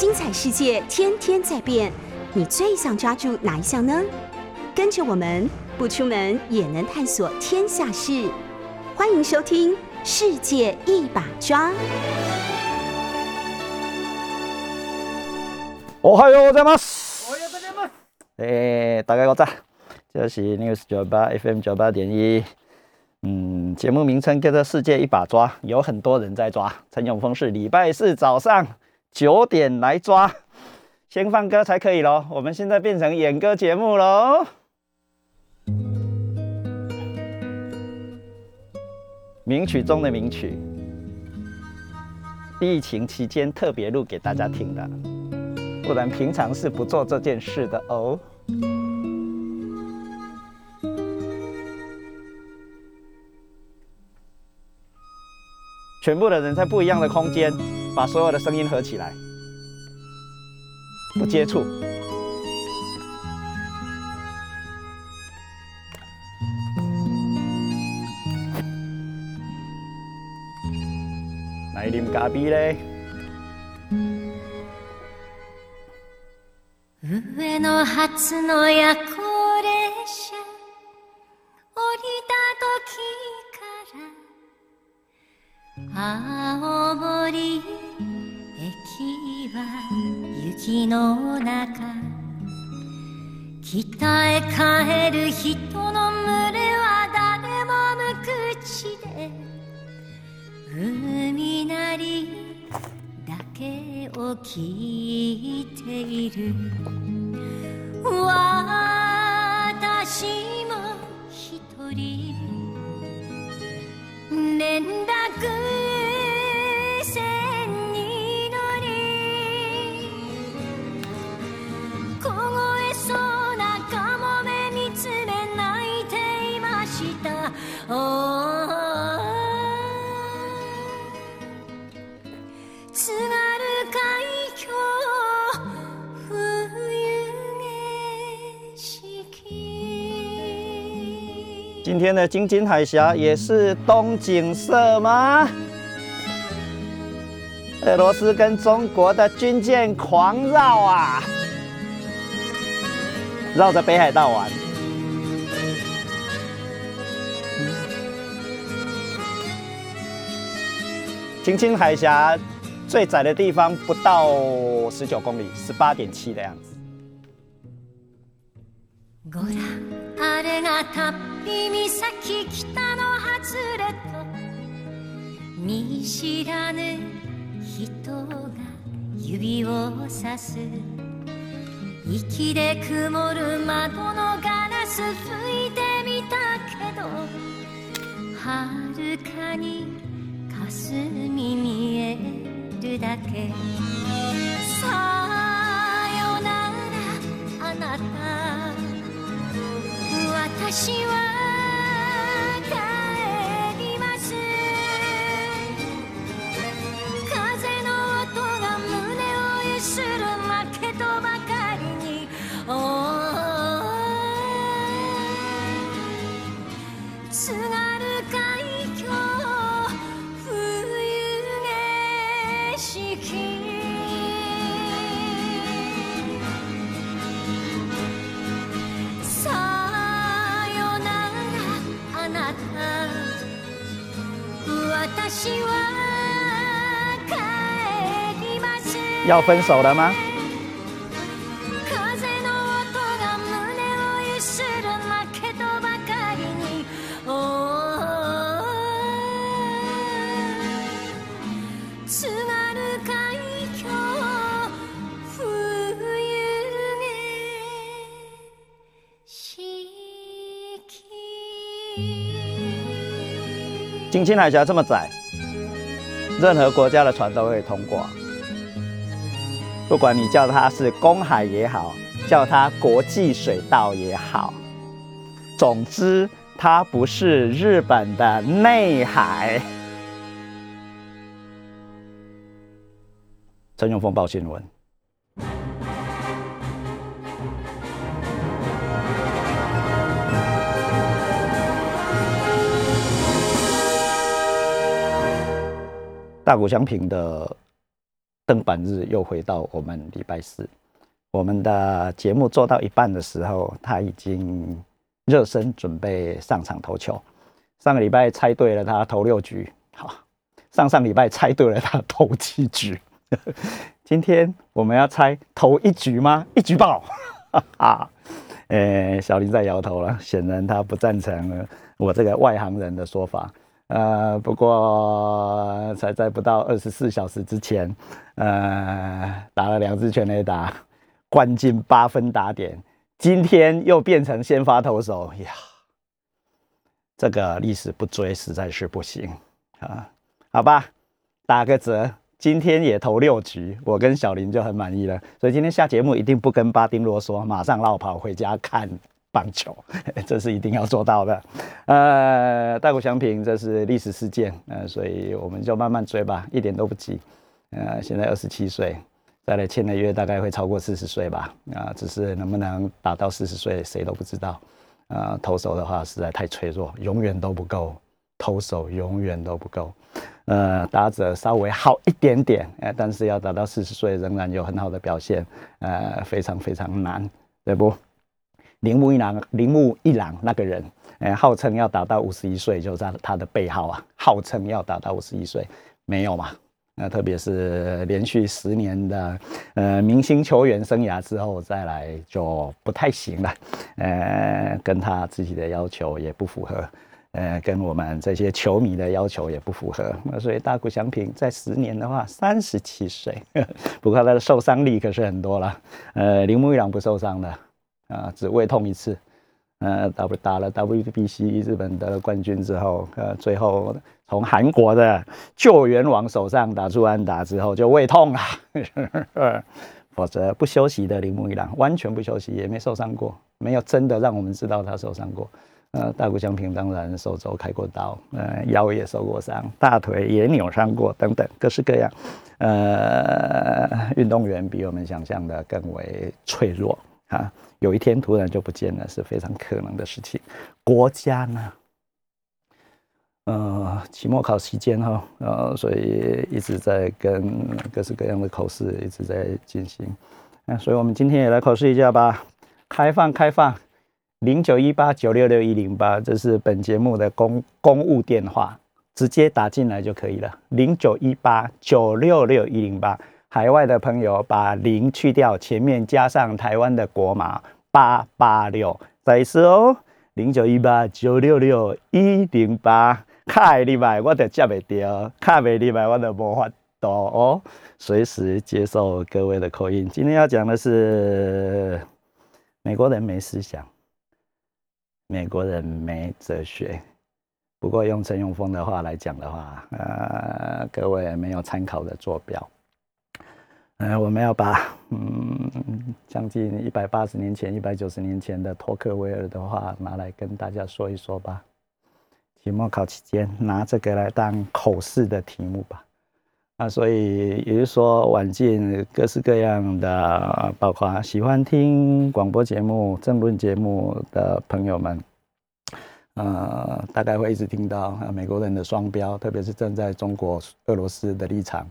精彩世界天天在变，你最想抓住哪一项呢？跟着我们不出门也能探索天下事，欢迎收听《世界一把抓》。おはようございます。おはようございます。诶，大家好，这是 News 九八 FM 九八点一。嗯，节目名称叫做《世界一把抓》，有很多人在抓。陈永峰是礼拜四早上 九点来抓，先放歌才可以咯。我们现在变成演歌节目喽。名曲中的名曲，疫情期间特别录给大家听的。不然平常是不做这件事的哦。全部的人在不一样的空间，把所有的声音合起来，不接触。来啉咖啡嘞。上の初の夜行列車降りた時から青森駅 は雪の中北へ帰る人の群れは誰も無口で海なりだけを聞いている。私も一人連絡今天的京津海峡也是东景色吗？俄罗斯跟中国的军舰狂绕啊，绕着北海道玩。京津海峡最窄的地方不到十九公里，十八点七的样子。ご覧あれがタッピ岬北の外れと見知らぬ人が指をさす。息で曇る窓のガラス拭いてみたけど遥かに霞見えるだけ。さよならあなた。私は要分手了吗？風の音が胸をゆする負けとばかりにおー津軽海峡冬景色京津海峡这么窄，任何国家的船都可以通过。 不管你叫它是公海也好，叫它国际水道也好，总之它不是日本的内海。陈永峰报新闻。大谷翔平的登板日又回到我们礼拜四。我们的节目做到一半的时候，他已经热身准备上场投球。上个礼拜猜对了，他投六局，好。上上礼拜猜对了，他投七局。今天我们要猜投一局吗？一局爆！啊，呃，小林在摇头了，显然他不赞成我这个外行人的说法。呃，不过才在不到二十四小时之前，呃，打了两支全垒打，灌进八分打点，今天又变成先发投手呀！这个历史不追实在是不行啊！好吧，打个折，今天也投六局，我跟小林就很满意了。所以今天下节目一定不跟巴丁啰嗦，马上绕跑回家看。棒球，这是一定要做到的。呃，大谷翔平这是历史事件，呃，所以我们就慢慢追吧，一点都不急。呃，现在二十七岁，再来签的约大概会超过四十岁吧。啊，只是能不能打到四十岁，谁都不知道。啊，投手的话实在太脆弱，永远都不够。投手永远都不够。呃，打者稍微好一点点，呃，但是要达到四十岁仍然有很好的表现，呃，非常非常难，对不？铃木一郎，铃木一郎那个人，呃，号称要达到五十一岁，就是他他的背号啊，号称要达到五十一岁，没有嘛？那特别是连续十年的呃明星球员生涯之后再来就不太行了，呃，跟他自己的要求也不符合，呃，跟我们这些球迷的要求也不符合。那所以大谷翔平在十年的话，三十七岁，不过他的受伤力可是很多了。呃，铃木一郎不受伤的。啊，只胃痛一次，呃，W 打了 WBC 日本得了冠军之后，呃，最后从韩国的救援王手上打出安打之后就胃痛了，否则不休息的铃木一郎完全不休息，也没受伤过，没有真的让我们知道他受伤过。呃，大谷翔平当然手肘开过刀，呃，腰也受过伤，大腿也扭伤过，等等，各式各样。呃，运动员比我们想象的更为脆弱啊。有一天突然就不见了，是非常可能的事情。国家呢，呃，期末考期间哈，呃，所以一直在跟各式各样的考试一直在进行。那所以我们今天也来考试一下吧。开放开放，零九一八九六六一零八，这是本节目的公公务电话，直接打进来就可以了。零九一八九六六一零八。海外的朋友把零去掉，前面加上台湾的国码八八六，再一次哦，零九一八九六六一零八，卡会入来我就接袂到，卡袂入来我就无法度哦，随时接受各位的口音。今天要讲的是美国人没思想，美国人没哲学。不过用陈永峰的话来讲的话，呃，各位没有参考的坐标。呃，我们要把嗯将近一百八十年前、一百九十年前的托克维尔的话拿来跟大家说一说吧。期末考期间拿这个来当口试的题目吧。啊，所以也就是说，晚近各式各样的，包括喜欢听广播节目、政论节目的朋友们，呃，大概会一直听到美国人的双标，特别是站在中国、俄罗斯的立场。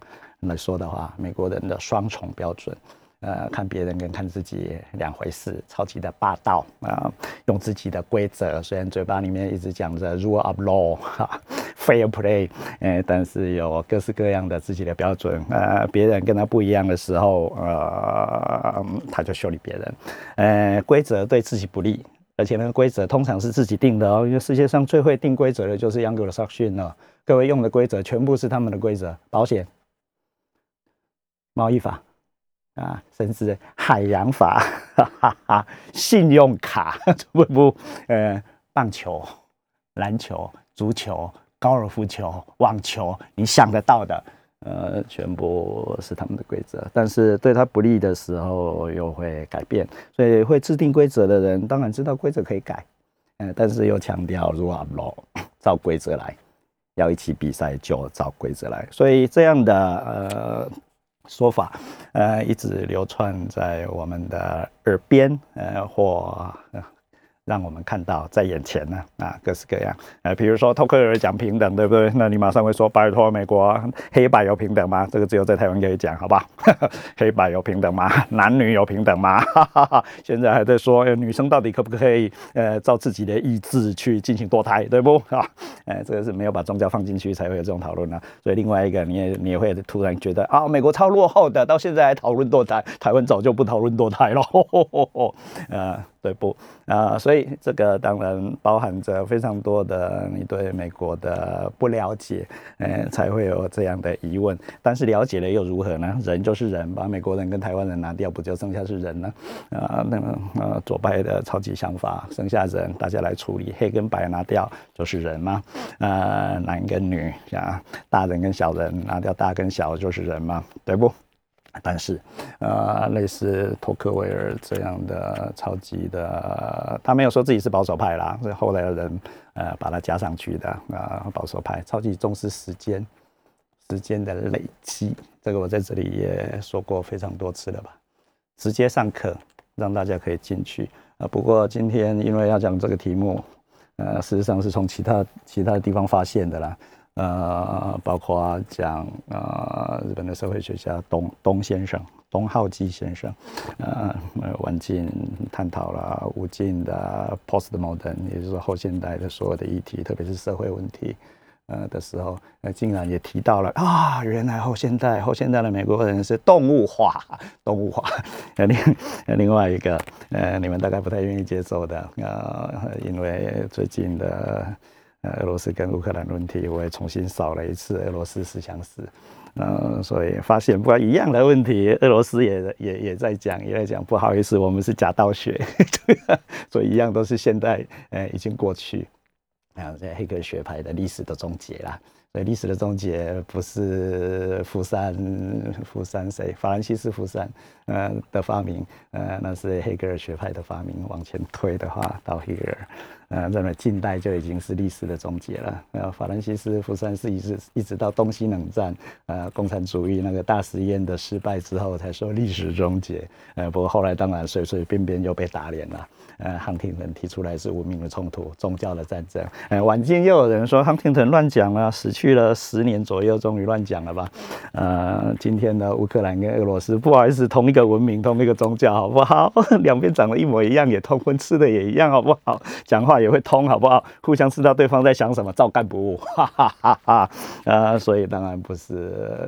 来说的话，美国人的双重标准，呃，看别人跟看自己两回事，超级的霸道啊，用自己的规则，虽然嘴巴里面一直讲着 rule of law 哈，fair play，呃，但是有各式各样的自己的标准，呃，别人跟他不一样的时候，呃，他就修理别人，呃，规则对自己不利，而且那个规则通常是自己定的哦，因为世界上最会定规则的就是杨格的萨克逊了，各位用的规则全部是他们的规则，保险。贸易法啊，甚至海洋法，哈哈哈，信用卡不 不，呃，棒球、篮球、足球、高尔夫球、网球，你想得到的，呃，全部是他们的规则。但是对他不利的时候又会改变，所以会制定规则的人当然知道规则可以改，呃，但是又强调如果老 照规则来，要一起比赛就照规则来。所以这样的呃。说法，呃，一直流传在我们的耳边，呃，或让我们看到在眼前呢啊，各式各样。呃，比如说托克维尔讲平等，对不对？那你马上会说，拜托美国黑白有平等吗？这个只有在台湾可以讲，好吧？黑白有平等吗？男女有平等吗？现在还在说，女生到底可不可以呃照自己的意志去进行堕胎，对不？啊，哎，这个是没有把宗教放进去才会有这种讨论呢。所以另外一个，你也你也会突然觉得啊，美国超落后的，到现在还讨论堕胎，台湾早就不讨论堕胎了。呃，对不？啊，所以这个当然包含着非常多的你对美国的不了解，嗯，才会有这样的疑问。但是了解了又如何呢？人就是人，把美国人跟台湾人拿掉，不就剩下是人了？啊，那么呃左派的超级想法，剩下人，大家来处理，黑跟白拿掉就是人吗？啊，男跟女啊，大人跟小人拿掉，大跟小就是人吗？对不？但是，呃，类似托克维尔这样的超级的，他没有说自己是保守派啦，是后来的人呃把它加上去的啊，保守派超级重视时间，时间的累积，这个我在这里也说过非常多次了吧，直接上课让大家可以进去啊。不过今天因为要讲这个题目，呃，事实上是从其他其他的地方发现的啦。呃，包括讲呃，日本的社会学家东东先生，东浩基先生，呃，晚近探讨了无尽的 postmodern，也就是说后现代的所有的议题，特别是社会问题，呃的时候，呃，竟然也提到了啊，原来后现代后现代的美国人是动物化，动物化。另另外一个，呃，你们大概不太愿意接受的，呃，因为最近的。呃，俄罗斯跟乌克兰的问题，我也重新扫了一次俄罗斯思想史，嗯，所以发现不管一样的问题，俄罗斯也也也在讲，也在讲，不好意思，我们是假道学，对 所以一样都是现代，呃，已经过去，啊，这黑格学派的历史的终结啦。所以历史的终结不是福山，福山谁？法兰西斯福山，呃的发明，呃，那是黑格尔学派的发明。往前推的话，到黑格尔。呃，认为近代就已经是历史的终结了。呃，法兰西斯福山是一直一直到东西冷战，呃，共产主义那个大实验的失败之后，才说历史终结。呃，不过后来当然随随便便又被打脸了。呃，亨廷顿提出来是文明的冲突、宗教的战争。呃，晚近又有人说亨廷顿乱讲了，死去了十年左右，终于乱讲了吧？呃，今天的乌克兰跟俄罗斯，不好意思，同一个文明，同一个宗教，好不好？两边长得一模一样，也通婚，吃的也一样，好不好？讲话。也会通，好不好？互相知道对方在想什么，照干不误，哈哈哈哈啊！所以当然不是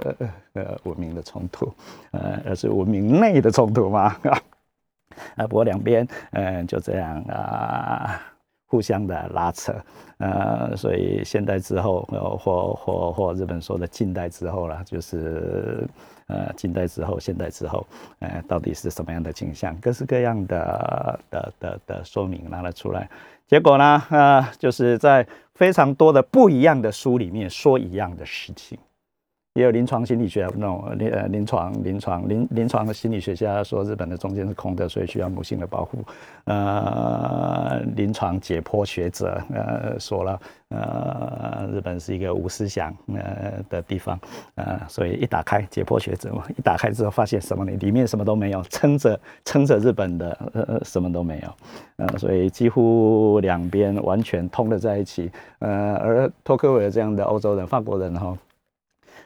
呃文明的冲突，呃，而是文明内的冲突嘛。啊，不过两边嗯就这样啊，互相的拉扯，呃，所以现代之后，或或或日本说的近代之后了，就是。呃，近代之后，现代之后，呃，到底是什么样的景象？各式各样的的的的说明拿了出来，结果呢，呃，就是在非常多的不一样的书里面说一样的事情。也有临床心理学那种临呃临床临床临临床的心理学家说日本的中间是空的，所以需要母性的保护。呃，临床解剖学者呃说了，呃，日本是一个无思想呃的地方，呃，所以一打开解剖学者嘛，一打开之后发现什么呢？里面什么都没有，撑着撑着日本的呃什么都没有，呃，所以几乎两边完全通了在一起。呃，而托克维尔这样的欧洲人、法国人哈。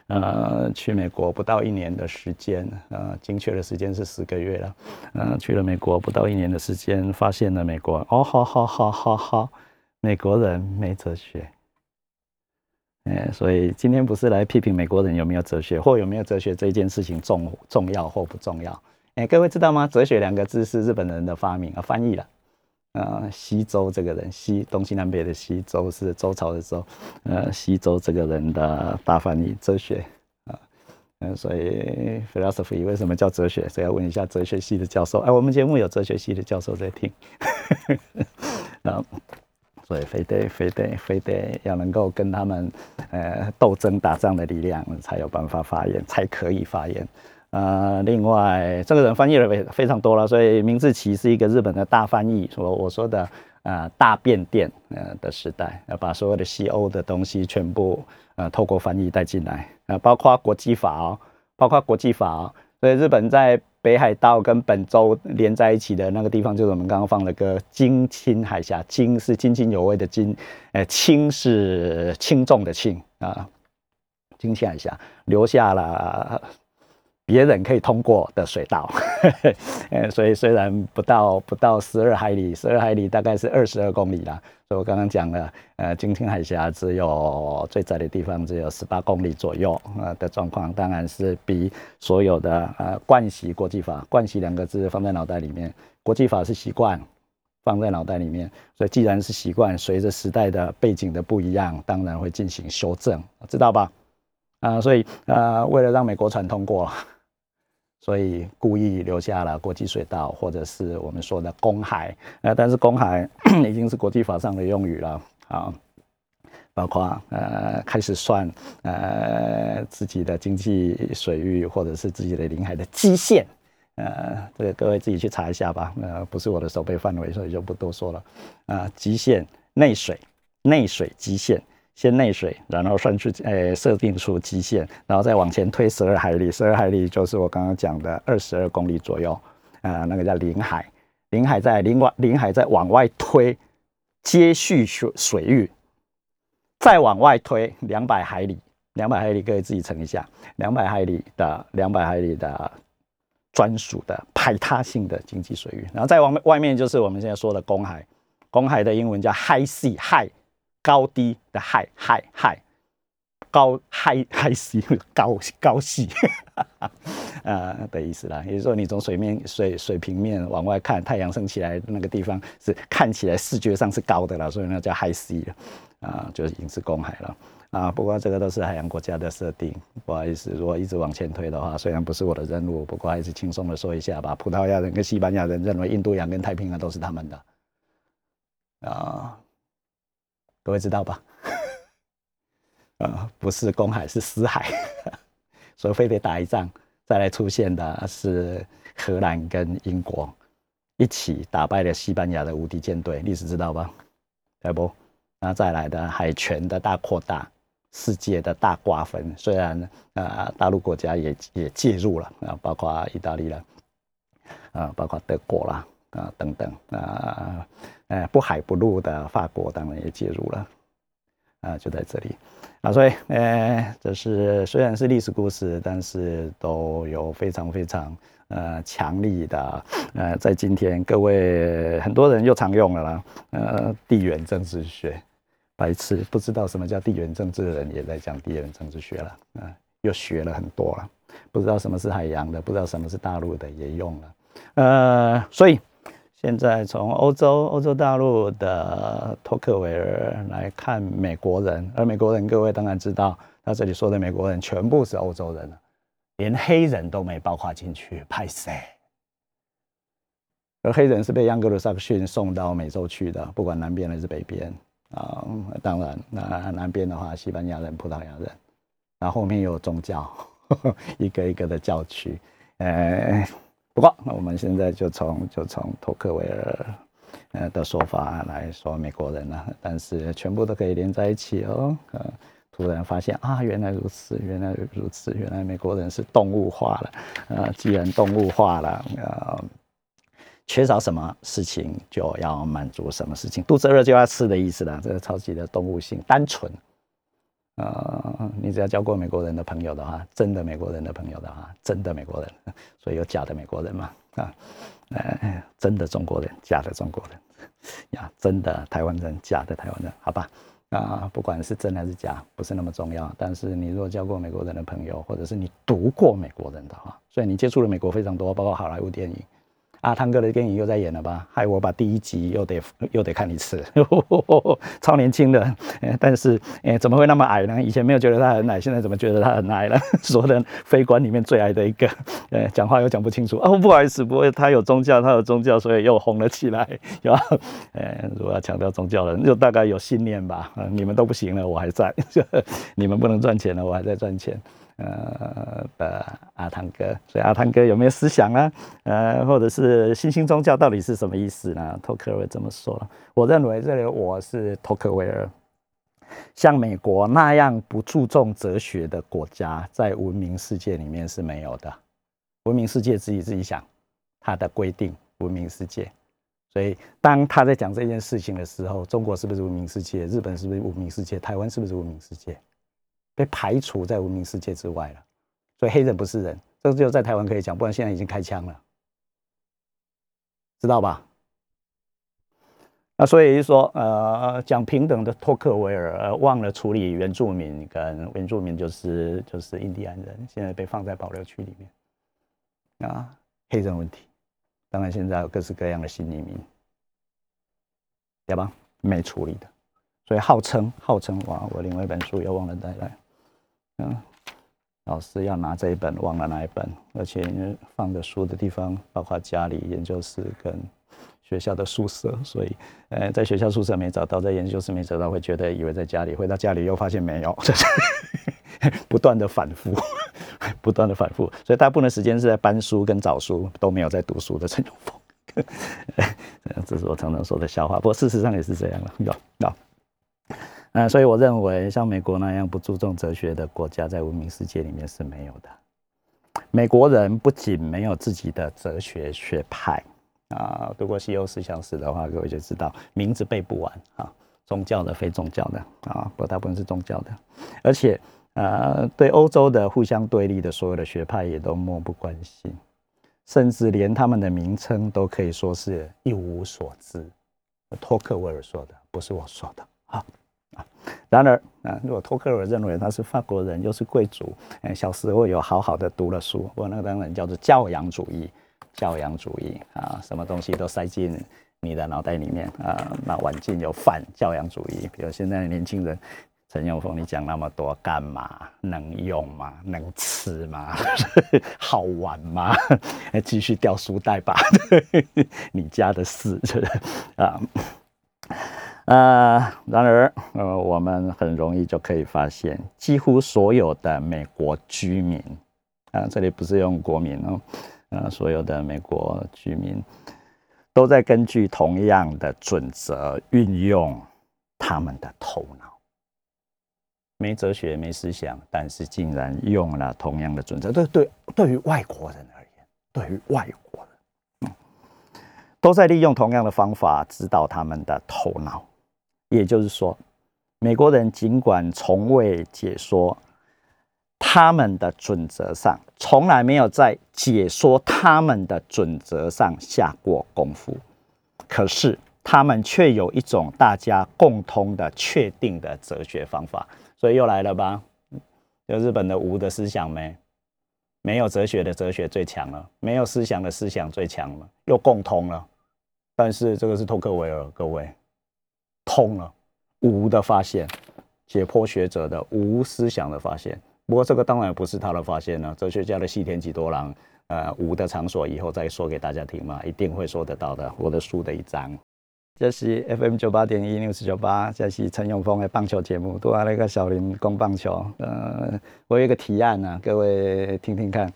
呃，去美国不到一年的时间，呃，精确的时间是十个月了。呃，去了美国不到一年的时间，发现了美国，哦，好好好好好，美国人没哲学。哎，所以今天不是来批评美国人有没有哲学，或有没有哲学这件事情重重要或不重要。哎，各位知道吗？哲学两个字是日本人的发明啊，翻译了。呃，西周这个人，西东西南北的西周是周朝的周，呃，西周这个人的大翻译哲学啊，嗯，所以 philosophy 为什么叫哲学？所以要问一下哲学系的教授。哎，我们节目有哲学系的教授在听，啊，所以非得非得非得要能够跟他们呃斗争打仗的力量，才有办法发言，才可以发言。呃，另外这个人翻译了非非常多了，所以明治期是一个日本的大翻译，说我说的呃大变电呃的时代，要把所有的西欧的东西全部呃透过翻译带进来，呃包括国际法哦，包括国际法哦，所以日本在。北海道跟本州连在一起的那个地方，就是我们刚刚放的歌《金青海峡》。金是津津有味的金，呃，轻是轻重的轻啊。金青海峡留下了。别人可以通过的水道，呃，所以虽然不到不到十二海里，十二海里大概是二十二公里啦。所以我刚刚讲了，呃，金青海峡只有最窄的地方只有十八公里左右啊的状况，当然是比所有的呃惯习国际法，惯习两个字放在脑袋里面，国际法是习惯放在脑袋里面，所以既然是习惯，随着时代的背景的不一样，当然会进行修正，知道吧？啊，所以呃，为了让美国船通过。所以故意留下了国际水道，或者是我们说的公海。呃，但是公海 已经是国际法上的用语了啊，包括呃开始算呃自己的经济水域或者是自己的领海的基线。呃，这个各位自己去查一下吧。呃，不是我的守备范围，所以就不多说了。啊，基线内水内水基线。先内水，然后算出，诶，设定出基线，然后再往前推十二海里，十二海里就是我刚刚讲的二十二公里左右，啊，那个叫领海，领海在领外，领海再往外推，接续水水域，再往外推两百海里，两百海里可以自己乘一下，两百海里的两百海里的专属的排他性的经济水域，然后再往外面就是我们现在说的公海，公海的英文叫 high sea，high。高低的海海海高海海系高高系，呃的意思啦。也就是说，你从水面水水平面往外看，太阳升起来那个地方是看起来视觉上是高的了，所以那叫海系了。啊，就是已经是公海了啊。不过这个都是海洋国家的设定，不好意思，如果一直往前推的话，虽然不是我的任务，不过还是轻松的说一下吧。葡萄牙人跟西班牙人认为印度洋跟太平洋都是他们的啊。各位知道吧？呃，不是公海，是私海，所以非得打一仗，再来出现的是荷兰跟英国一起打败了西班牙的无敌舰队，历史知道吧？对不？那再来的海权的大扩大，世界的大瓜分，虽然啊，大陆国家也也介入了啊，包括意大利了，啊，包括德国啦。啊，等等啊，不海不陆的法国当然也介入了，啊，就在这里啊，所以，呃，这是虽然是历史故事，但是都有非常非常呃强力的，呃，在今天各位很多人又常用了啦，呃，地缘政治学，白痴不知道什么叫地缘政治的人也在讲地缘政治学了，啊，又学了很多了，不知道什么是海洋的，不知道什么是大陆的也用了，呃，所以。现在从欧洲、欧洲大陆的托克维尔来看美国人，而美国人各位当然知道，他这里说的美国人全部是欧洲人连黑人都没包括进去，派谁？而黑人是被盎格鲁撒克逊送到美洲去的，不管南边还是北边啊。当然，那南边的话，西班牙人、葡萄牙人，然后后面有宗教，一个一个的教区，呃。不过，那我们现在就从就从托克维尔呃的说法来说美国人了，但是全部都可以连在一起哦。呃，突然发现啊，原来如此，原来如此，原来美国人是动物化了。呃，既然动物化了，呃，缺少什么事情就要满足什么事情，肚子饿就要吃的意思了。这个超级的动物性，单纯。呃，你只要交过美国人的朋友的话，真的美国人的朋友的话，真的美国人，所以有假的美国人嘛？啊，呃，真的中国人，假的中国人，呀，真的台湾人，假的台湾人，好吧？啊，不管是真还是假，不是那么重要。但是你如果交过美国人的朋友，或者是你读过美国人的话，所以你接触了美国非常多，包括好莱坞电影。阿汤哥的电影又在演了吧？害我把第一集又得又得看一次，超年轻的，但是诶怎么会那么矮呢？以前没有觉得他很矮，现在怎么觉得他很矮了？说的非官里面最矮的一个，呃，讲话又讲不清楚哦，不好意思，不会，他有宗教，他有宗教，所以又红了起来，有吧？呃，如果要强调宗教的，就大概有信念吧。你们都不行了，我还在；你们不能赚钱了，我还在赚钱。呃的阿汤哥，所以阿汤哥有没有思想呢？呃，或者是新兴宗教到底是什么意思呢？托克维尔这么说，我认为这里我是托克维尔，像美国那样不注重哲学的国家，在文明世界里面是没有的。文明世界自己自己想他的规定，文明世界。所以当他在讲这件事情的时候，中国是不是文明世界？日本是不是文明世界？台湾是不是文明世界？被排除在文明世界之外了。所以黑人不是人，这只有在台湾可以讲，不然现在已经开枪了，知道吧？那所以就说，呃，讲平等的托克维尔忘了处理原住民跟原住民就是就是印第安人，现在被放在保留区里面啊，黑人问题。当然现在有各式各样的新移民，对吧？没处理的，所以号称号称哇，我另外一本书又忘了带来，嗯，老师要拿这一本忘了哪一本，而且因为放的书的地方包括家里、研究室跟。学校的宿舍，所以，呃，在学校宿舍没找到，在研究室没找到，会觉得以为在家里，回到家里又发现没有，不断的反复，不断的反复，所以大部分的时间是在搬书跟找书，都没有在读书的陈永峰，这是我常常说的笑话，不过事实上也是这样了，有有，嗯，所以我认为像美国那样不注重哲学的国家，在文明世界里面是没有的。美国人不仅没有自己的哲学学派。啊，读过西欧思想史的话，各位就知道名字背不完啊。宗教的、非宗教的啊，不大部分是宗教的，而且呃，对欧洲的互相对立的所有的学派也都漠不关心，甚至连他们的名称都可以说是一无所知。托克维尔说的，不是我说的啊然而啊，如果托克维尔认为他是法国人，又是贵族，哎，小时候有好好的读了书，我那个当然叫做教养主义。教养主义啊，什么东西都塞进你的脑袋里面啊，那晚近有反教养主义。比如现在的年轻人，陈永峰，你讲那么多干嘛？能用吗？能吃吗？好玩吗？继续掉书袋吧，你家的事啊。呃，然而呃，我们很容易就可以发现，几乎所有的美国居民啊，这里不是用国民哦。呃，所有的美国居民都在根据同样的准则运用他们的头脑，没哲学、没思想，但是竟然用了同样的准则。对对，对于外国人而言，对于外国人，嗯，都在利用同样的方法指导他们的头脑。也就是说，美国人尽管从未解说。他们的准则上从来没有在解说他们的准则上下过功夫，可是他们却有一种大家共通的确定的哲学方法，所以又来了吧？有日本的无的思想没？没有哲学的哲学最强了，没有思想的思想最强了，又共通了。但是这个是托克维尔，各位通了无的发现，解剖学者的无思想的发现。不过这个当然不是他的发现了，哲学家的西田几多郎，呃，无的场所以后再说给大家听嘛，一定会说得到的。我的书的一章，这是 FM 九八点一六四九八，这是陈永峰的棒球节目，都啊那个小林攻棒球。呃，我有一个提案呢，各位听听看，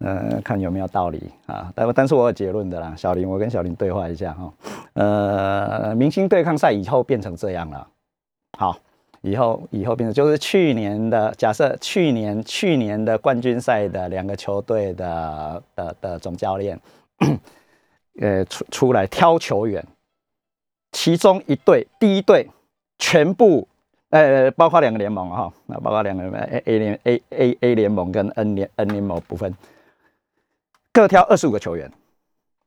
呃，看有没有道理啊？但但是我有结论的啦，小林，我跟小林对话一下哈。呃，明星对抗赛以后变成这样了，好。以后以后变成就是去年的假设，去年去年的冠军赛的两个球队的的的总教练，呃出出来挑球员，其中一队第一队全部呃包括两个联盟哈，那包括两个 A A 联 A A A 联盟跟 N 联 N 联盟部分，各挑二十五个球员，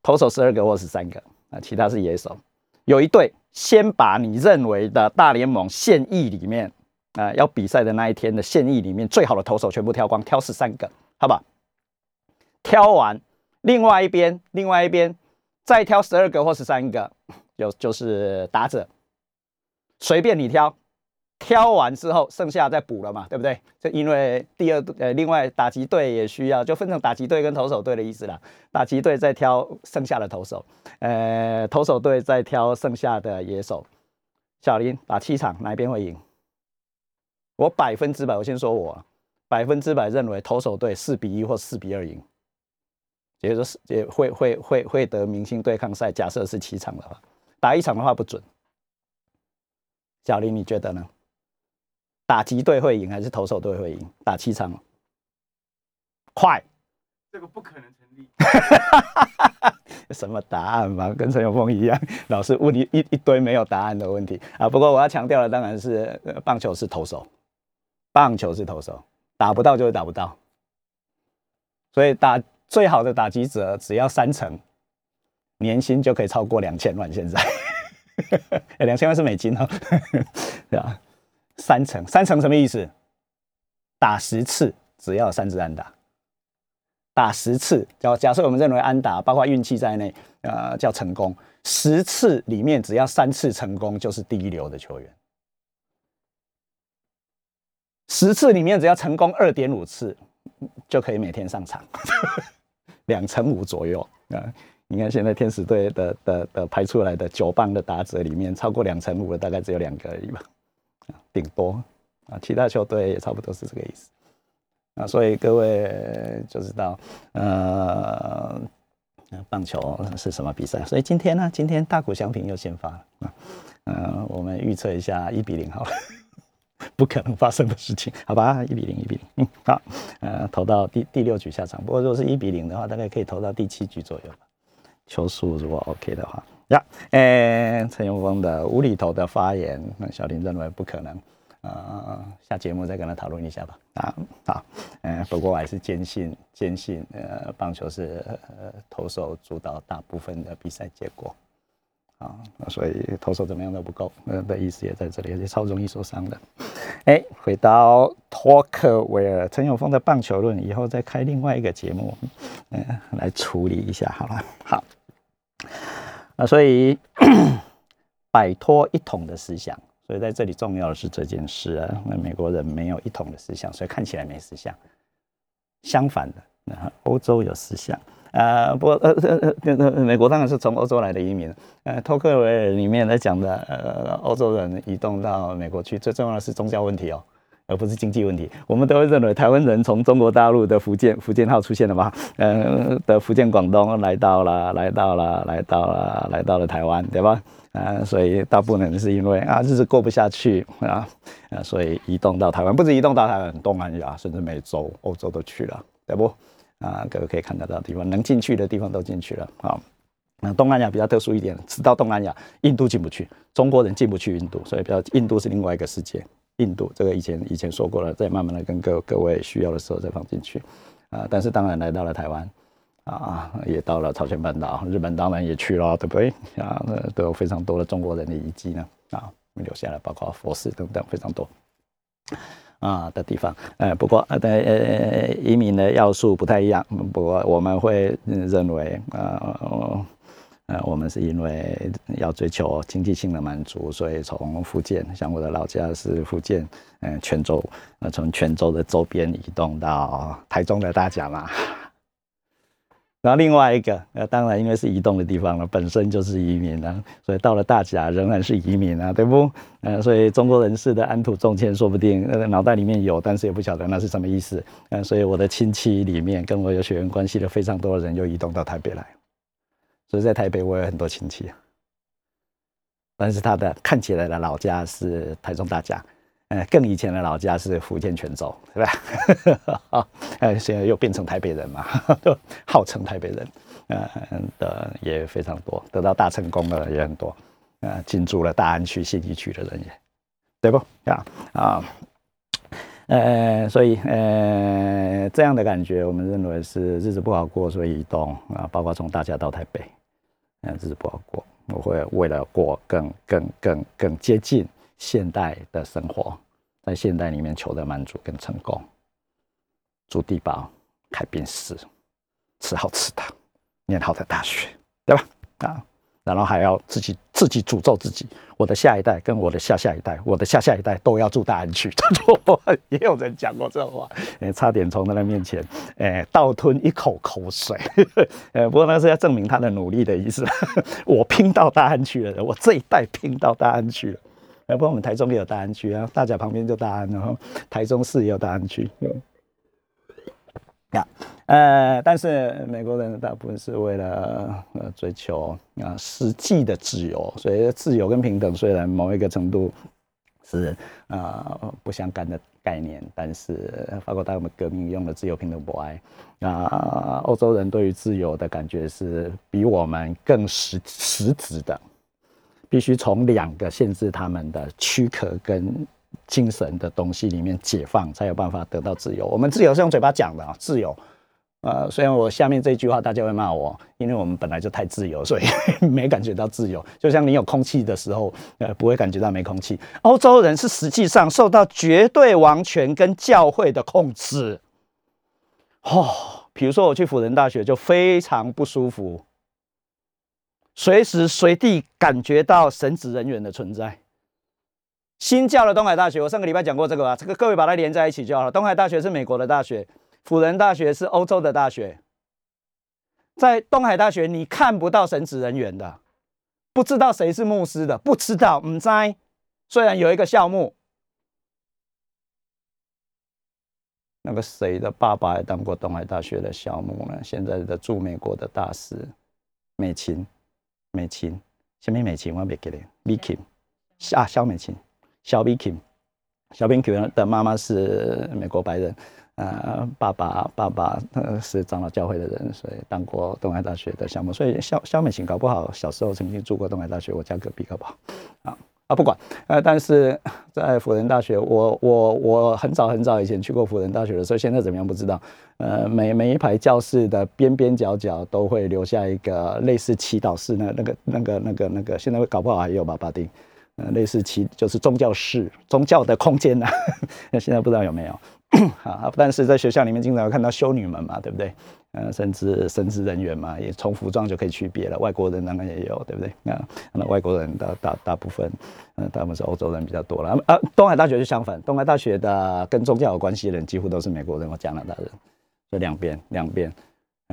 投手十二个或十三个啊，其他是野手。有一队先把你认为的大联盟现役里面，啊，要比赛的那一天的现役里面最好的投手全部挑光，挑十三个，好吧？挑完，另外一边，另外一边再挑十二个或十三个，就就是打者，随便你挑。挑完之后，剩下再补了嘛，对不对？就因为第二呃，另外打击队也需要，就分成打击队跟投手队的意思啦。打击队再挑剩下的投手，呃，投手队再挑剩下的野手。小林打七场，哪一边会赢？我百分之百，我先说我百分之百认为投手队四比一或四比二赢，也就是也会会会会得明星对抗赛。假设是七场的话，打一场的话不准。小林，你觉得呢？打击队会赢还是投手队会赢？打七场，快，这个不可能成立。什么答案嘛？跟陈永峰一样，老是问你一一堆没有答案的问题啊。不过我要强调的当然是，棒球是投手，棒球是投手，打不到就是打不到。所以打最好的打击者只要三成，年薪就可以超过两千万。现在 两千万是美金哦，对吧？三成，三成什么意思？打十次只要三支安打。打十次，假假设我们认为安打包括运气在内，呃，叫成功。十次里面只要三次成功，就是第一流的球员。十次里面只要成功二点五次，就可以每天上场，两成五左右啊。你看现在天使队的的的排出来的九棒的打者里面，超过两成五的大概只有两个而已吧，顶多啊，其他球队也差不多是这个意思。啊，所以各位就知道，呃，棒球是什么比赛？所以今天呢，今天大谷翔平又先发了啊，呃，我们预测一下一比零好了，不可能发生的事情，好吧？一比零，一比零，好，呃，投到第第六局下场。不过如果是一比零的话，大概可以投到第七局左右吧。球速如果 OK 的话，呀，诶，陈永峰的无厘头的发言，那小林认为不可能。呃，下节目再跟他讨论一下吧。啊，好，呃，不过我还是坚信，坚信，呃，棒球是呃投手主导大部分的比赛结果。啊，所以投手怎么样都不够，呃的意思也在这里，而且超容易受伤的。哎，回到托克维尔，陈永峰的棒球论，以后再开另外一个节目，嗯，来处理一下好了。好，啊，所以 摆脱一统的思想。所以在这里重要的是这件事啊，那美国人没有一统的思想，所以看起来没思想。相反的，那欧洲有思想啊。不过呃呃呃，美国当然是从欧洲来的移民。呃，托克维尔里面在讲的呃，欧洲人移动到美国去，最重要的是宗教问题哦，而不是经济问题。我们都会认为台湾人从中国大陆的福建福建号出现了嘛，呃的福建广东来到了，来到了，来到了，来到了台湾，对吧？啊，所以大部分人是因为啊日子过不下去啊，啊，所以移动到台湾，不止移动到台湾，东南亚甚至美洲、欧洲都去了，对不？啊，各位可以看得到地方，能进去的地方都进去了。好，那东南亚比较特殊一点，直到东南亚，印度进不去，中国人进不去印度，所以比较印度是另外一个世界。印度这个以前以前说过了，再慢慢的跟各各位需要的时候再放进去。啊，但是当然来到了台湾。啊，也到了朝鲜半岛，日本当然也去了，对不对？啊，那都有非常多的中国人的遗迹呢，啊，留下来，包括佛寺等等非常多啊的地方。呃，不过呃，呃，移民的要素不太一样。不过我们会认为，呃，呃，我们是因为要追求经济性的满足，所以从福建，像我的老家是福建，嗯，泉州，呃，从泉州的周边移动到台中的大甲嘛。然后另外一个，呃，当然因为是移动的地方了，本身就是移民啊，所以到了大甲仍然是移民啊，对不？呃，所以中国人士的安土重迁说不定呃脑袋里面有，但是也不晓得那是什么意思。嗯，所以我的亲戚里面跟我有血缘关系的非常多的人又移动到台北来，所以在台北我有很多亲戚，但是他的看起来的老家是台中大甲。呃，更以前的老家是福建泉州，对吧？啊，呃，现在又变成台北人嘛，都号称台北人，呃的也非常多，得到大成功的也很多，呃，进驻了大安区、信义区的人也，对不？啊啊，呃，所以呃，这样的感觉，我们认为是日子不好过，所以移动啊，包括从大家到台北，嗯，日子不好过，我会为了过更更更更接近。现代的生活，在现代里面求得满足跟成功，住地堡，开宾室，吃好吃的，念好的大学，对吧？啊，然后还要自己自己诅咒自己，我的下一代跟我的下下一代，我的下下一代都要住大安区。也有人讲过这话，哎，差点从他的面前，哎，倒吞一口口水。呃，不过那是要证明他的努力的意思。我拼到大安区了，我这一代拼到大安区了。不过我们台中也有大安区啊，大甲旁边就大安，然后台中市也有大安区。呀，呃，但是美国人大部分是为了呃追求啊实际的自由，所以自由跟平等虽然某一个程度是啊不相干的概念，但是法国大革命用了自由、平等、博爱。啊，欧洲人对于自由的感觉是比我们更实实质的，必须从两个限制他们的躯壳跟精神的东西里面解放，才有办法得到自由。我们自由是用嘴巴讲的啊，自由。呃，虽然我下面这句话大家会骂我，因为我们本来就太自由，所以 没感觉到自由。就像你有空气的时候，呃，不会感觉到没空气。欧洲人是实际上受到绝对王权跟教会的控制。哦，比如说我去辅仁大学就非常不舒服，随时随地感觉到神职人员的存在。新教的东海大学，我上个礼拜讲过这个吧？这个各位把它连在一起就好了。东海大学是美国的大学。辅仁大学是欧洲的大学，在东海大学你看不到神职人员的，不知道谁是牧师的，不知道。唔在，虽然有一个校牧，那个谁的爸爸也当过东海大学的校牧呢？现在的驻美国的大使美琴，美琴，什么美琴？我别记得，m Kim，啊，肖美琴，小 Kim，小 Kim 的妈妈是美国白人。呃，爸爸爸爸呃是长老教会的人，所以当过东海大学的项目，所以肖肖美琴搞不好小时候曾经住过东海大学，我家隔壁搞不好啊啊不管呃，但是在辅仁大学，我我我很早很早以前去过辅仁大学的，所以现在怎么样不知道。呃，每每一排教室的边边角角都会留下一个类似祈祷室，那那个那个那个那个，现在搞不好还有吧，巴丁，呃，类似其就是宗教室、宗教的空间呐，那 现在不知道有没有。啊，但是在学校里面经常看到修女们嘛，对不对？呃，甚至神职人员嘛，也从服装就可以区别了。外国人当然也有，对不对？那那外国人大大大部分，嗯，大部分是欧洲人比较多了。啊，东海大学就相反，东海大学的跟宗教有关系的人几乎都是美国人或加拿大人，就两边两边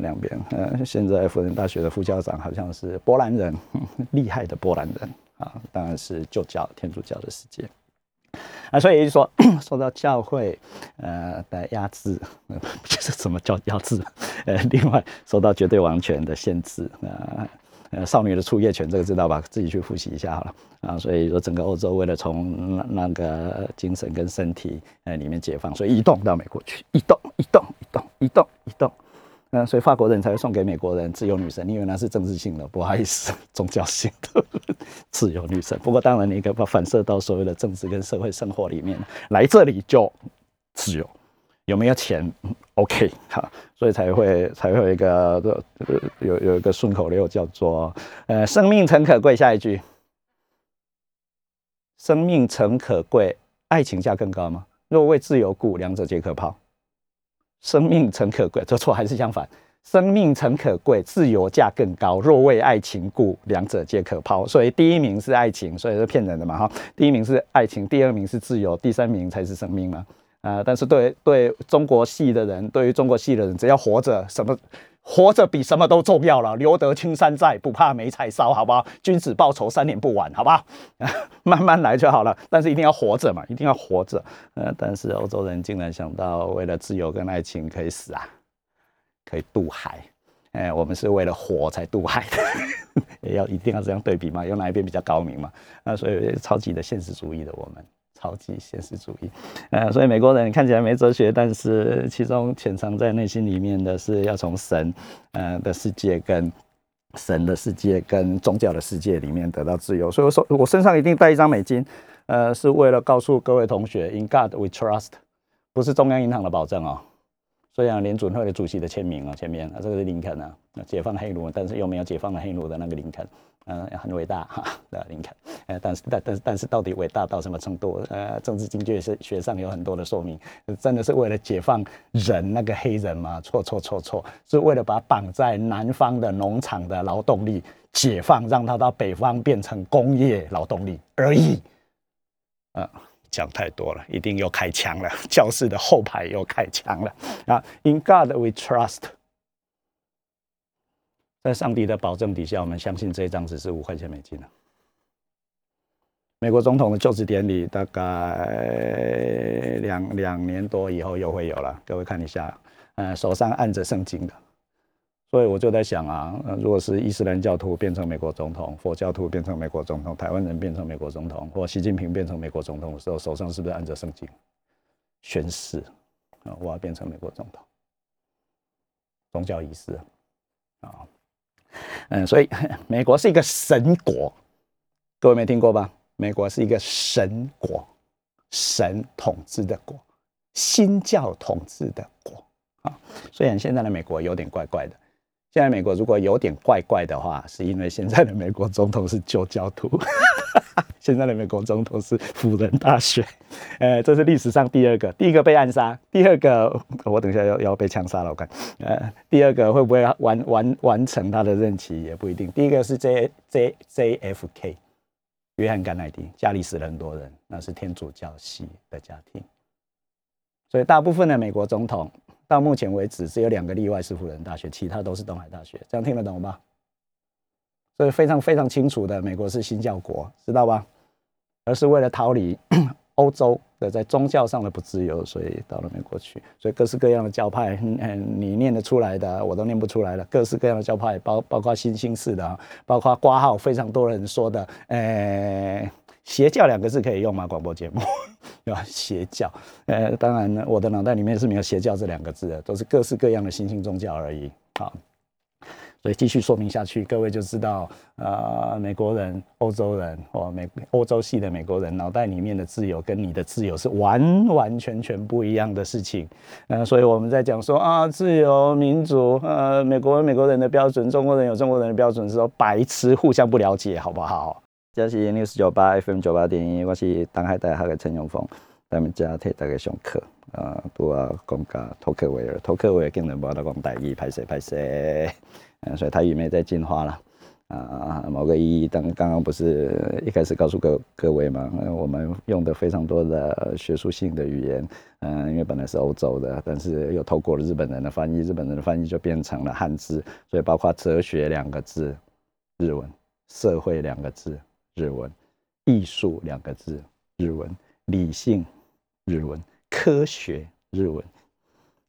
两边。呃，现在辅仁大学的副校长好像是波兰人，厉害的波兰人啊，当然是旧教天主教的世界。啊，所以说 受到教会呃的压制，就是什么叫压制？呃，另外受到绝对王权的限制啊，呃，少女的初夜权这个知道吧？自己去复习一下好了啊。所以说整个欧洲为了从那那个精神跟身体呃里面解放，所以移动到美国去，移动，移动，移动，移动，移动。所以法国人才会送给美国人自由女神，因为那是政治性的，不好意思，宗教性的自由女神。不过当然，你可以把反射到所谓的政治跟社会生活里面，来这里就自由，有没有钱？OK，哈，所以才会才会有一个有有一个顺口溜叫做呃，生命诚可贵。下一句，生命诚可贵，爱情价更高吗？若为自由故，两者皆可抛。生命诚可贵，这错还是相反？生命诚可贵，自由价更高。若为爱情故，两者皆可抛。所以第一名是爱情，所以是骗人的嘛哈。第一名是爱情，第二名是自由，第三名才是生命嘛。啊，但是对对中国系的人，对于中国系的人，只要活着，什么？活着比什么都重要了，留得青山在，不怕没柴烧，好不好？君子报仇，三年不晚，好不好？慢慢来就好了，但是一定要活着嘛，一定要活着。呃，但是欧洲人竟然想到为了自由跟爱情可以死啊，可以渡海。哎，我们是为了活才渡海的，也要一定要这样对比嘛？有哪一边比较高明嘛？那所以超级的现实主义的我们。超级现实主义，呃，所以美国人看起来没哲学，但是其中潜藏在内心里面的是要从神，呃的世界跟神的世界跟宗教的世界里面得到自由。所以我说，我身上一定带一张美金，呃，是为了告诉各位同学，In God we trust，不是中央银行的保证哦。虽然联准会的主席的签名啊，前面啊，这个是林肯啊，解放黑奴，但是又没有解放黑奴的那个林肯。嗯，很伟大哈的林肯，呃，但是但但是但是到底伟大到什么程度？呃，政治经济学学上有很多的说明，真的是为了解放人那个黑人吗？错错错错，是为了把绑在南方的农场的劳动力解放，让他到北方变成工业劳动力而已。啊，讲太多了，一定又开枪了，教室的后排又开枪了啊！In God we trust。在上帝的保证底下，我们相信这一张纸是五块钱美金了。美国总统的就职典礼大概两两年多以后又会有了，各位看一下，呃，手上按着圣经的，所以我就在想啊，如果是伊斯兰教徒变成美国总统，佛教徒变成美国总统，台湾人变成美国总统，或习近平变成美国总统的时候，手上是不是按着圣经？宣誓啊，我要变成美国总统，宗教仪式啊，嗯，所以 美国是一个神国，各位没听过吧？美国是一个神国，神统治的国，新教统治的国啊。虽然现在的美国有点怪怪的。现在美国如果有点怪怪的话，是因为现在的美国总统是旧教徒，现在的美国总统是辅仁大学，呃，这是历史上第二个，第一个被暗杀，第二个我等一下要要被枪杀了，我看，呃，第二个会不会完完完成他的任期也不一定。第一个是 J J J F K，约翰甘乃迪，家里死了很多人，那是天主教系的家庭，所以大部分的美国总统。到目前为止，只有两个例外是辅仁大学，其他都是东海大学。这样听得懂吗？所以非常非常清楚的，美国是新教国，知道吧？而是为了逃离 欧洲的在宗教上的不自由，所以到了美国去。所以各式各样的教派，嗯，你念得出来的，我都念不出来了。各式各样的教派，包包括新兴式的，包括挂号非常多人说的，诶。邪教两个字可以用吗？广播节目，对吧？邪教，呃，当然呢，我的脑袋里面是没有邪教这两个字的，都是各式各样的新兴宗教而已。好，所以继续说明下去，各位就知道，呃，美国人、欧洲人或美欧洲系的美国人脑袋里面的自由跟你的自由是完完全全不一样的事情。呃，所以我们在讲说啊，自由民主，呃，美国美国人的标准，中国人有中国人的标准，是说白痴互相不了解，好不好？这是 news 九八 FM 九八点一，我是东海大学的陈永峰，咱们家替大家上课啊，都啊讲个托克维尔，托克维尔竟然无得讲台语，拍摄拍摄，嗯，所以台语没在进化了啊。某个意义，当刚刚不是一开始告诉各各位嘛，我们用的非常多的学术性的语言，嗯，因为本来是欧洲的，但是又透过了日本人的翻译，日本人的翻译就变成了汉字，所以包括哲学两个字，日文，社会两个字。日文，艺术两个字，日文，理性，日文，科学，日文，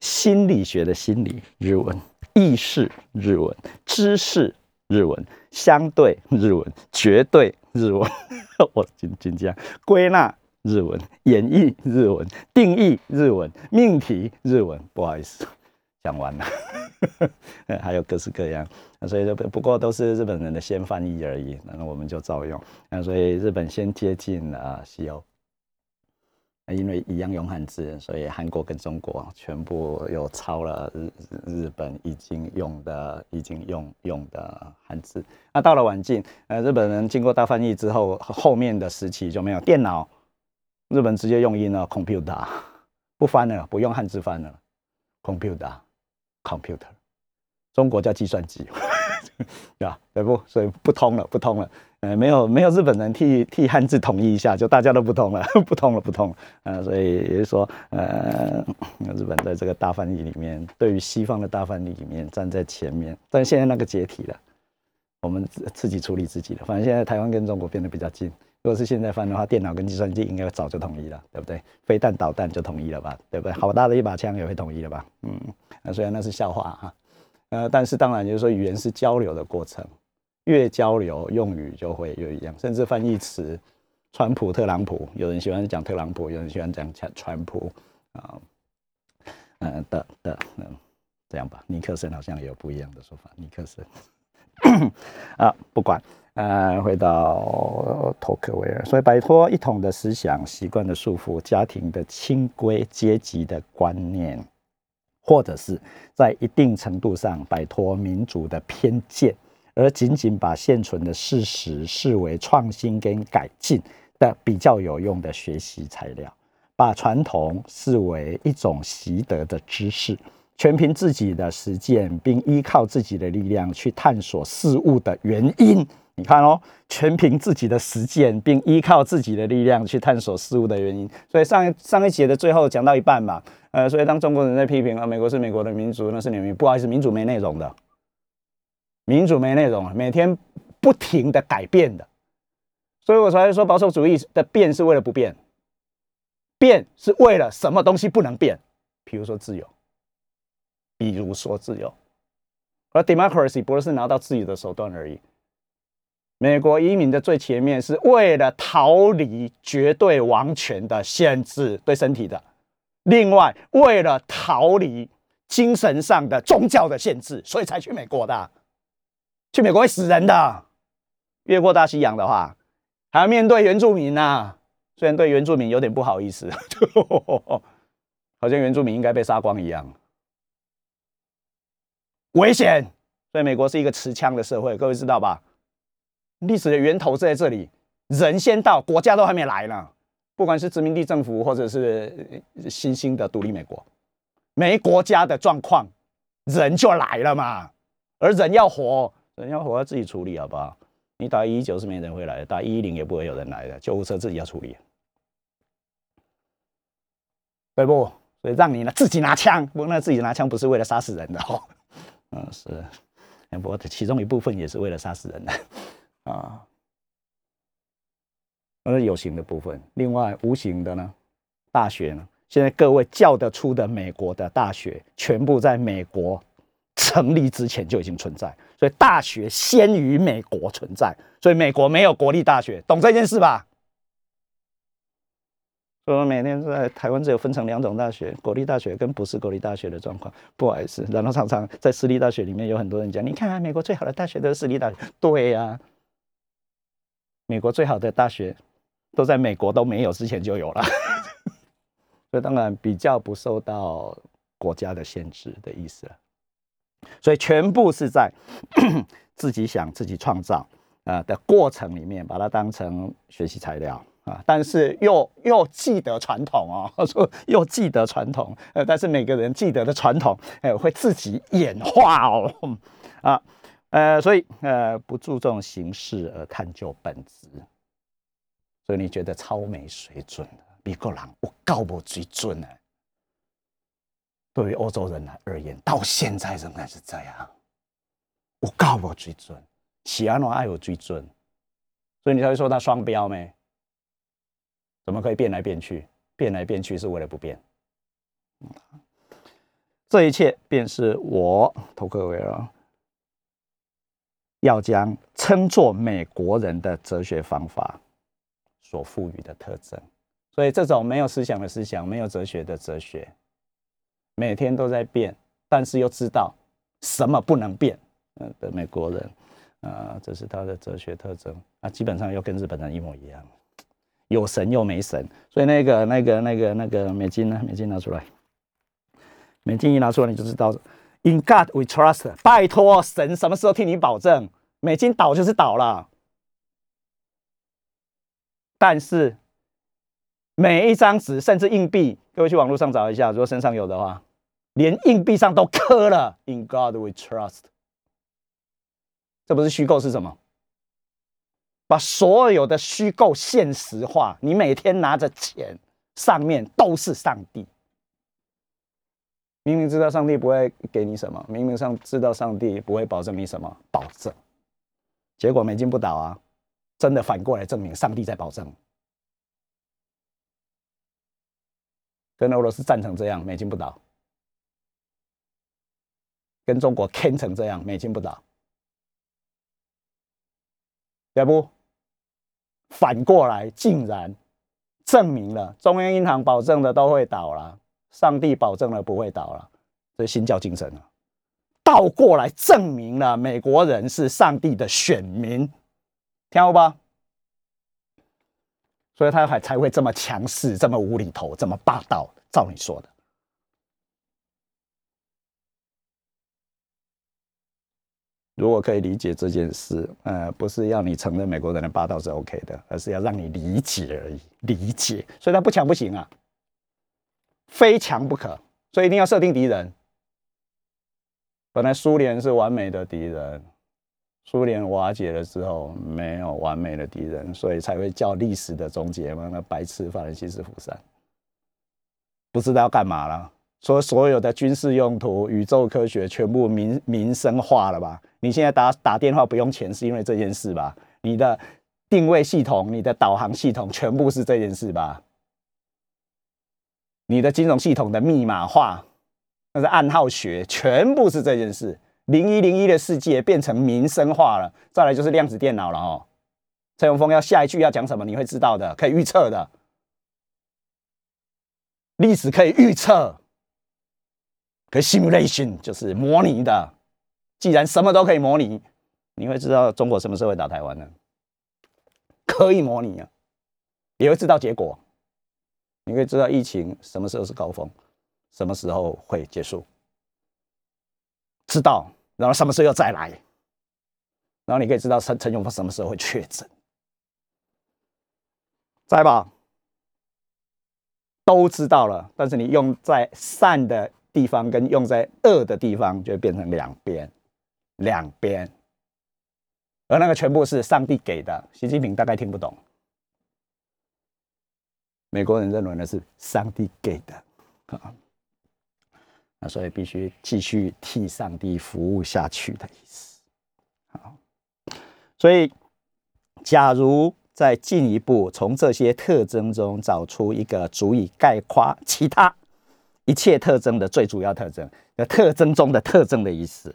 心理学的心理，日文，意识，日文，知识，日文，相对，日文，绝对，日文，我今今这样归纳，日文，演绎，日文，定义，日文，命题，日文，不好意思。讲完了，还有各式各样，所以就不过都是日本人的先翻译而已，那我们就照用。那所以日本先接近了西欧，因为一样用汉字，所以韩国跟中国全部又抄了日日本已经用的、已经用用的汉字。那到了晚近，呃，日本人经过大翻译之后，后面的时期就没有电脑，日本直接用音了，computer 不翻了，不用汉字翻了，computer。computer，中国叫计算机，对 吧？对不？所以不通了，不通了。呃，没有没有日本人替替汉字统一一下，就大家都不通了，不通了，不通了。呃，所以也就是说，呃，日本在这个大翻译里面，对于西方的大翻译里面站在前面。但现在那个解体了，我们自己处理自己的。反正现在台湾跟中国变得比较近。如果是现在翻的话，电脑跟计算机应该早就统一了，对不对？飞弹导弹就统一了吧，对不对？好大的一把枪也会统一了吧？嗯，那虽然那是笑话哈，呃，但是当然就是说语言是交流的过程，越交流用语就会越一样，甚至翻译词，川普、特朗普，有人喜欢讲特朗普，有人喜欢讲川川普啊，嗯的的嗯，这样吧，尼克森好像也有不一样的说法，尼克森 啊，不管。呃，回到托克维尔，所以摆脱一统的思想习惯的束缚，家庭的清规阶级的观念，或者是在一定程度上摆脱民主的偏见，而仅仅把现存的事实视为创新跟改进的比较有用的学习材料，把传统视为一种习得的知识，全凭自己的实践，并依靠自己的力量去探索事物的原因。你看哦，全凭自己的实践，并依靠自己的力量去探索事物的原因。所以上一上一节的最后讲到一半嘛，呃，所以当中国人在批评啊，美国是美国的民主，那是你们不好意思，民主没内容的，民主没内容啊，每天不停的改变的。所以我才会说保守主义的变是为了不变，变是为了什么东西不能变？比如说自由，比如说自由，而 democracy 不是拿到自由的手段而已。美国移民的最前面是为了逃离绝对王权的限制，对身体的另外，为了逃离精神上的宗教的限制，所以才去美国的。去美国会死人的。越过大西洋的话，还要面对原住民呐。虽然对原住民有点不好意思，好像原住民应该被杀光一样，危险。所以美国是一个持枪的社会，各位知道吧？历史的源头是在这里，人先到，国家都还没来呢。不管是殖民地政府，或者是新兴的独立美国，没国家的状况，人就来了嘛。而人要活，人要活要自己处理，好不好？你打一一九是没人会来的，打一一零也不会有人来的，救护车自己要处理，对不？所以让你呢自己拿枪，不那自己拿枪不是为了杀死人的哦，嗯是，不过其中一部分也是为了杀死人的啊。那是有形的部分，另外无形的呢？大学呢？现在各位叫得出的美国的大学，全部在美国成立之前就已经存在，所以大学先于美国存在，所以美国没有国立大学，懂这件事吧？我们每天在台湾只有分成两种大学，国立大学跟不是国立大学的状况，不好意思，然后常常在私立大学里面有很多人讲，你看美国最好的大学都是私立大学，对呀，美国最好的大学。都在美国都没有之前就有了，所以当然比较不受到国家的限制的意思了。所以全部是在 自己想自己创造啊的过程里面，把它当成学习材料啊，但是又又记得传统哦，说又记得传统，呃，但是每个人记得的传统，哎，会自己演化哦啊，呃，所以呃不注重形式而探究本质。所以你觉得超没水准的，美国人我高不水准呢？对于欧洲人来而言，到现在仍然是这样，我高不水准，喜安诺爱有水准，所以你才会说他双标没？怎么可以变来变去？变来变去是为了不变。这一切便是我头克维尔要将称作美国人的哲学方法。所赋予的特征，所以这种没有思想的思想，没有哲学的哲学，每天都在变，但是又知道什么不能变，嗯的美国人，啊，这是他的哲学特征。啊，基本上又跟日本人一模一样，有神又没神，所以那个那个那个那个美金呢，美金拿出来，美金一拿出来你就知道，In God we trust，拜托神什么时候替你保证，美金倒就是倒了。但是每一张纸，甚至硬币，各位去网络上找一下，如果身上有的话，连硬币上都刻了 “In God We Trust”，这不是虚构是什么？把所有的虚构现实化。你每天拿着钱，上面都是上帝。明明知道上帝不会给你什么，明明上知道上帝不会保证你什么，保证，结果美金不倒啊。真的反过来证明，上帝在保证。跟俄罗斯战成这样，美金不倒；跟中国坑成这样，美金不倒。要不，反过来竟然证明了中央银行保证的都会倒了，上帝保证了不会倒了，这新教精神啊！倒过来证明了美国人是上帝的选民。听好吧，所以他还才会这么强势，这么无厘头，这么霸道。照你说的，如果可以理解这件事，呃，不是要你承认美国人的霸道是 OK 的，而是要让你理解而已。理解，所以他不强不行啊，非强不可，所以一定要设定敌人。本来苏联是完美的敌人。苏联瓦解了之后，没有完美的敌人，所以才会叫历史的终结嘛。那白痴法兰西斯福山，不知道要干嘛了。说所有的军事用途、宇宙科学全部民民生化了吧？你现在打打电话不用钱，是因为这件事吧？你的定位系统、你的导航系统全部是这件事吧？你的金融系统的密码化，那是暗号学，全部是这件事。零一零一的世界变成民生化了，再来就是量子电脑了哦。蔡永峰要下一句要讲什么？你会知道的，可以预测的。历史可以预测，可 simulation 就是模拟的。既然什么都可以模拟，你会知道中国什么时候会打台湾呢？可以模拟啊，也会知道结果。你可以知道疫情什么时候是高峰，什么时候会结束，知道，然后什么时候又再来，然后你可以知道陈陈永峰什么时候会确诊，在吧？都知道了，但是你用在善的地方跟用在恶的地方，就会变成两边。两边，而那个全部是上帝给的。习近平大概听不懂，美国人认为那是上帝给的啊，那所以必须继续替上帝服务下去的意思。好，所以假如再进一步从这些特征中找出一个足以概括其他一切特征的最主要特征，那特征中的特征的意思。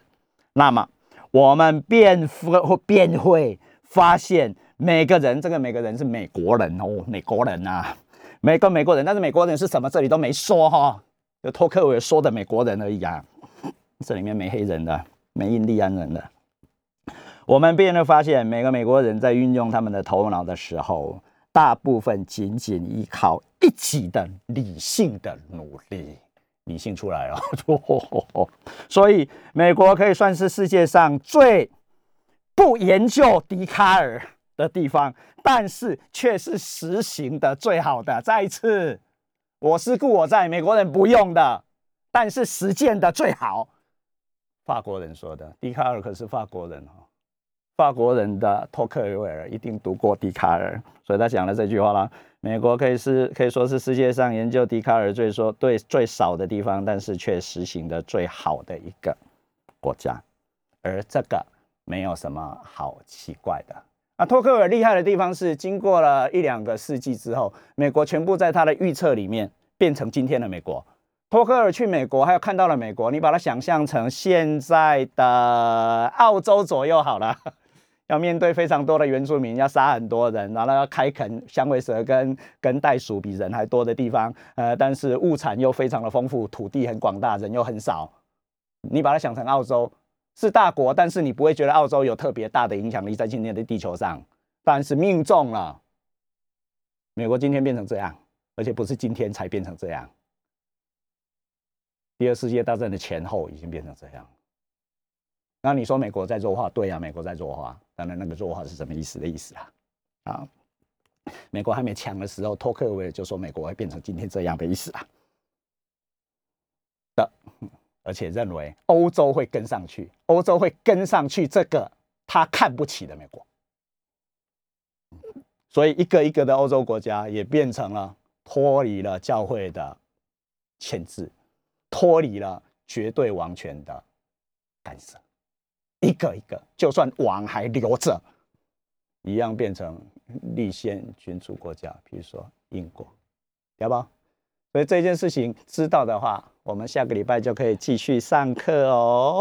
那么，我们便会便会发现，每个人，这个每个人是美国人哦，美国人呐，每个美国人，但是美国人是什么？这里都没说哈，就托克维尔说的美国人而已啊，这里面没黑人的，没印第安人的。我们便会发现，每个美国人在运用他们的头脑的时候，大部分仅仅依靠一己的理性的努力。理性出来了，所以美国可以算是世界上最不研究笛卡尔的地方，但是却是实行的最好的。再一次，我是故我在，美国人不用的，但是实践的最好。法国人说的，笛卡尔可是法国人哦。法国人的托克维尔一定读过笛卡尔，所以他讲了这句话了。美国可以是可以说是世界上研究笛卡尔最说对最少的地方，但是却实行的最好的一个国家。而这个没有什么好奇怪的。啊，托克尔厉害的地方是，经过了一两个世纪之后，美国全部在他的预测里面变成今天的美国。托克尔去美国，还有看到了美国，你把它想象成现在的澳洲左右好了。要面对非常多的原住民，要杀很多人，然后要开垦响尾蛇跟跟袋鼠比人还多的地方，呃，但是物产又非常的丰富，土地很广大，人又很少。你把它想成澳洲是大国，但是你不会觉得澳洲有特别大的影响力在今天的地球上，但是命中了。美国今天变成这样，而且不是今天才变成这样，第二世界大战的前后已经变成这样。那你说美国在弱化？对呀，美国在弱化。当然，那个弱化是什么意思的意思啊？啊，美国还没强的时候，托克维尔就说美国会变成今天这样的意思啊。而且认为欧洲会跟上去，欧洲会跟上去这个他看不起的美国。所以一个一个的欧洲国家也变成了脱离了教会的牵制，脱离了绝对王权的干涉。一个一个，就算王还留着，一样变成立宪君主国家，比如说英国，要不？所以这件事情知道的话，我们下个礼拜就可以继续上课哦。